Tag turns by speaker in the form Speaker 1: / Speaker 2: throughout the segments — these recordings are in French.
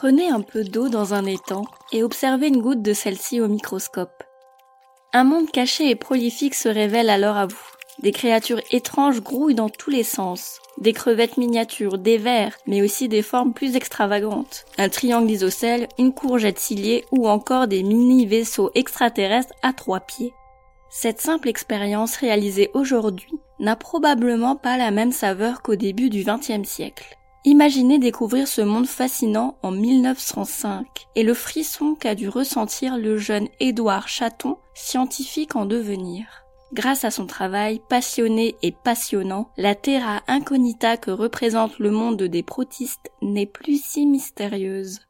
Speaker 1: Prenez un peu d'eau dans un étang et observez une goutte de celle-ci au microscope. Un monde caché et prolifique se révèle alors à vous. Des créatures étranges grouillent dans tous les sens. Des crevettes miniatures, des vers, mais aussi des formes plus extravagantes. Un triangle isocèle, une courgette ciliée ou encore des mini-vaisseaux extraterrestres à trois pieds. Cette simple expérience réalisée aujourd'hui n'a probablement pas la même saveur qu'au début du XXe siècle. Imaginez découvrir ce monde fascinant en 1905 et le frisson qu'a dû ressentir le jeune Édouard Chaton, scientifique en devenir. Grâce à son travail passionné et passionnant, la terra incognita que représente le monde des protistes n'est plus si mystérieuse.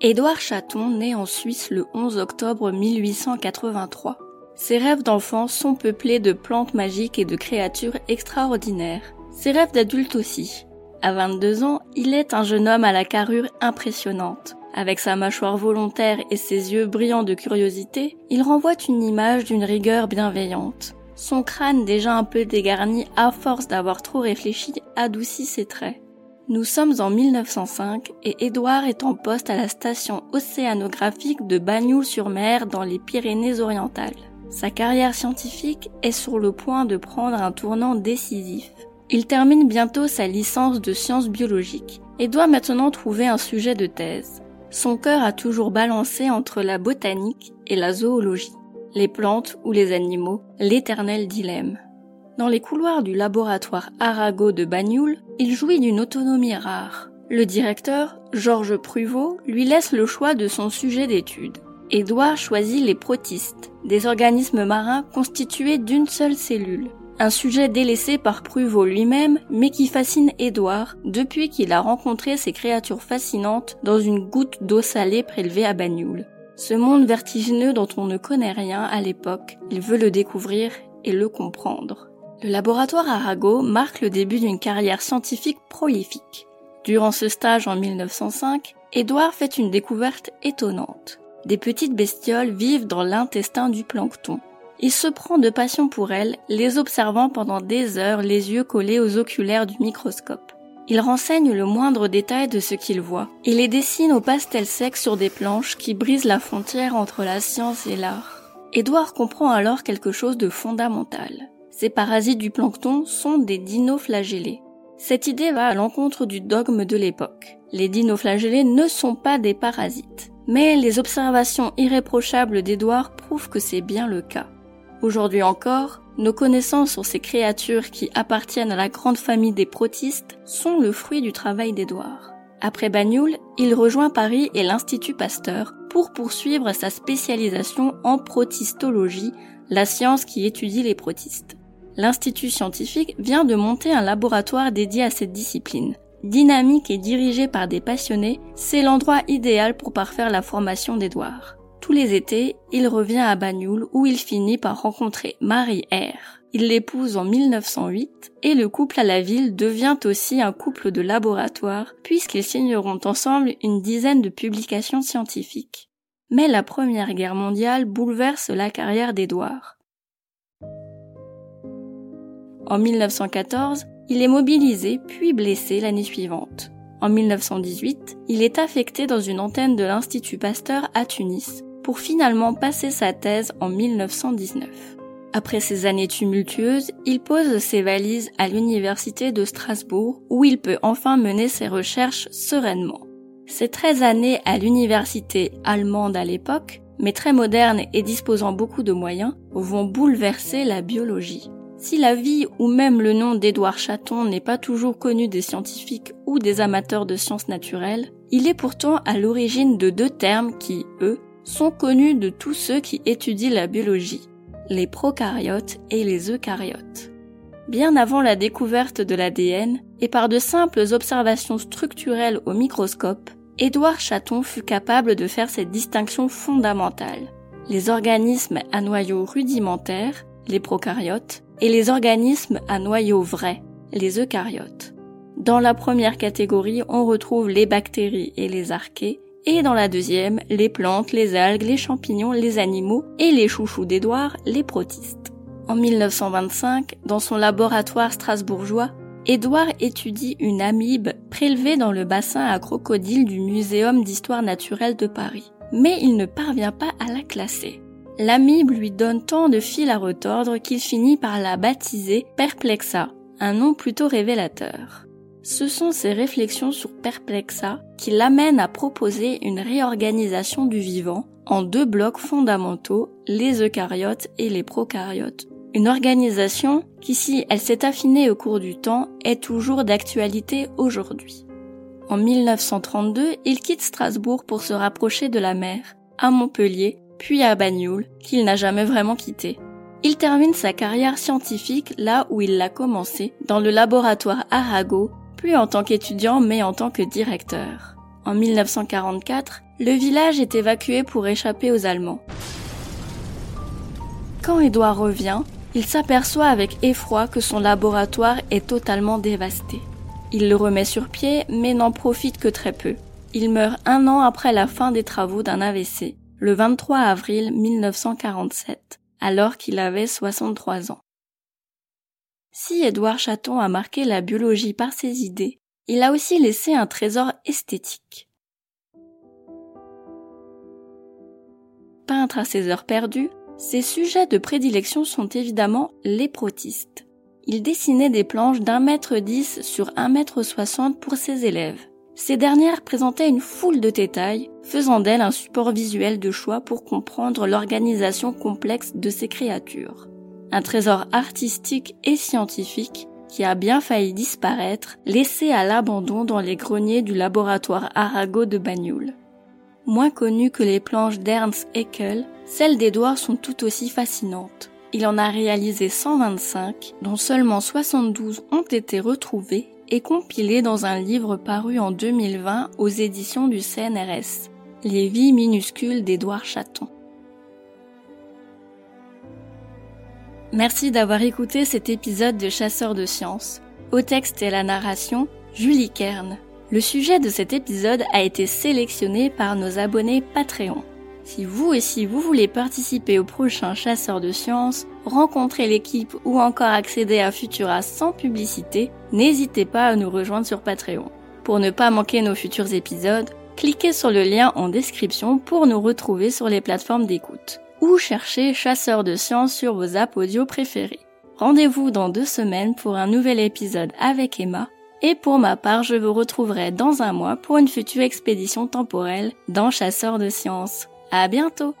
Speaker 1: Édouard Chaton naît en Suisse le 11 octobre 1883. Ses rêves d'enfant sont peuplés de plantes magiques et de créatures extraordinaires. Ses rêves d'adulte aussi. À 22 ans, il est un jeune homme à la carrure impressionnante. Avec sa mâchoire volontaire et ses yeux brillants de curiosité, il renvoie une image d'une rigueur bienveillante. Son crâne déjà un peu dégarni à force d'avoir trop réfléchi adoucit ses traits. Nous sommes en 1905 et Édouard est en poste à la station océanographique de Bagnoul-sur-Mer dans les Pyrénées-Orientales. Sa carrière scientifique est sur le point de prendre un tournant décisif. Il termine bientôt sa licence de sciences biologiques et doit maintenant trouver un sujet de thèse. Son cœur a toujours balancé entre la botanique et la zoologie, les plantes ou les animaux, l'éternel dilemme. Dans les couloirs du laboratoire Arago de Bagnoul, il jouit d'une autonomie rare. Le directeur, Georges Pruvot, lui laisse le choix de son sujet d'étude. Édouard choisit les protistes, des organismes marins constitués d'une seule cellule. Un sujet délaissé par Pruvot lui-même, mais qui fascine Édouard depuis qu'il a rencontré ces créatures fascinantes dans une goutte d'eau salée prélevée à Bagnoul. Ce monde vertigineux dont on ne connaît rien à l'époque, il veut le découvrir et le comprendre. Le laboratoire Arago marque le début d'une carrière scientifique prolifique. Durant ce stage en 1905, Édouard fait une découverte étonnante des petites bestioles vivent dans l'intestin du plancton. Il se prend de passion pour elles, les observant pendant des heures les yeux collés aux oculaires du microscope. Il renseigne le moindre détail de ce qu'il voit et les dessine au pastel sec sur des planches qui brisent la frontière entre la science et l'art. Édouard comprend alors quelque chose de fondamental. Ces parasites du plancton sont des dinoflagellés. Cette idée va à l'encontre du dogme de l'époque. Les dinoflagellés ne sont pas des parasites. Mais les observations irréprochables d'Edouard prouvent que c'est bien le cas. Aujourd'hui encore, nos connaissances sur ces créatures qui appartiennent à la grande famille des protistes sont le fruit du travail d'Edouard. Après Bagnoul, il rejoint Paris et l'Institut Pasteur pour poursuivre sa spécialisation en protistologie, la science qui étudie les protistes. L'Institut scientifique vient de monter un laboratoire dédié à cette discipline dynamique et dirigé par des passionnés, c'est l'endroit idéal pour parfaire la formation d'Edouard. Tous les étés, il revient à Bagnoul où il finit par rencontrer Marie R. Il l'épouse en 1908 et le couple à la ville devient aussi un couple de laboratoire puisqu'ils signeront ensemble une dizaine de publications scientifiques. Mais la Première Guerre mondiale bouleverse la carrière d'Édouard. En 1914, il est mobilisé puis blessé l'année suivante. En 1918, il est affecté dans une antenne de l'Institut Pasteur à Tunis pour finalement passer sa thèse en 1919. Après ces années tumultueuses, il pose ses valises à l'université de Strasbourg où il peut enfin mener ses recherches sereinement. Ces 13 années à l'université allemande à l'époque, mais très moderne et disposant beaucoup de moyens, vont bouleverser la biologie. Si la vie ou même le nom d'Édouard Chaton n'est pas toujours connu des scientifiques ou des amateurs de sciences naturelles, il est pourtant à l'origine de deux termes qui, eux, sont connus de tous ceux qui étudient la biologie, les prokaryotes et les eucaryotes. Bien avant la découverte de l'ADN, et par de simples observations structurelles au microscope, Édouard Chaton fut capable de faire cette distinction fondamentale. Les organismes à noyau rudimentaire, les prokaryotes, et les organismes à noyau vrai, les eucaryotes. Dans la première catégorie, on retrouve les bactéries et les archées, et dans la deuxième, les plantes, les algues, les champignons, les animaux et les chouchous d'Édouard, les protistes. En 1925, dans son laboratoire strasbourgeois, Édouard étudie une amibe prélevée dans le bassin à crocodile du Muséum d'histoire naturelle de Paris. Mais il ne parvient pas à la classer. L'amibe lui donne tant de fil à retordre qu'il finit par la baptiser Perplexa, un nom plutôt révélateur. Ce sont ses réflexions sur Perplexa qui l'amènent à proposer une réorganisation du vivant en deux blocs fondamentaux, les eucaryotes et les prokaryotes. Une organisation qui, si elle s'est affinée au cours du temps, est toujours d'actualité aujourd'hui. En 1932, il quitte Strasbourg pour se rapprocher de la mer, à Montpellier, puis à Bagnoul, qu'il n'a jamais vraiment quitté. Il termine sa carrière scientifique là où il l'a commencé, dans le laboratoire Arago, plus en tant qu'étudiant mais en tant que directeur. En 1944, le village est évacué pour échapper aux Allemands. Quand Édouard revient, il s'aperçoit avec effroi que son laboratoire est totalement dévasté. Il le remet sur pied, mais n'en profite que très peu. Il meurt un an après la fin des travaux d'un AVC, le 23 avril 1947, alors qu'il avait 63 ans. Si Édouard Chaton a marqué la biologie par ses idées, il a aussi laissé un trésor esthétique. Peintre à ses heures perdues, ses sujets de prédilection sont évidemment les protistes. Il dessinait des planches d'un mètre dix sur un mètre soixante pour ses élèves. Ces dernières présentaient une foule de détails, faisant d'elles un support visuel de choix pour comprendre l'organisation complexe de ces créatures. Un trésor artistique et scientifique qui a bien failli disparaître, laissé à l'abandon dans les greniers du laboratoire Arago de Bagnoul. Moins connues que les planches d'Ernst Haeckel, celles d'Edouard sont tout aussi fascinantes. Il en a réalisé 125, dont seulement 72 ont été retrouvées et compilées dans un livre paru en 2020 aux éditions du CNRS, Les vies minuscules d'Édouard Chaton. Merci d'avoir écouté cet épisode de Chasseurs de sciences. Au texte et la narration, Julie Kern. Le sujet de cet épisode a été sélectionné par nos abonnés Patreon. Si vous aussi vous voulez participer au prochain Chasseur de Sciences, rencontrer l'équipe ou encore accéder à Futura sans publicité, n'hésitez pas à nous rejoindre sur Patreon. Pour ne pas manquer nos futurs épisodes, cliquez sur le lien en description pour nous retrouver sur les plateformes d'écoute ou cherchez Chasseur de Sciences sur vos apps audio préférés. Rendez-vous dans deux semaines pour un nouvel épisode avec Emma et pour ma part, je vous retrouverai dans un mois pour une future expédition temporelle dans Chasseurs de Sciences. À bientôt!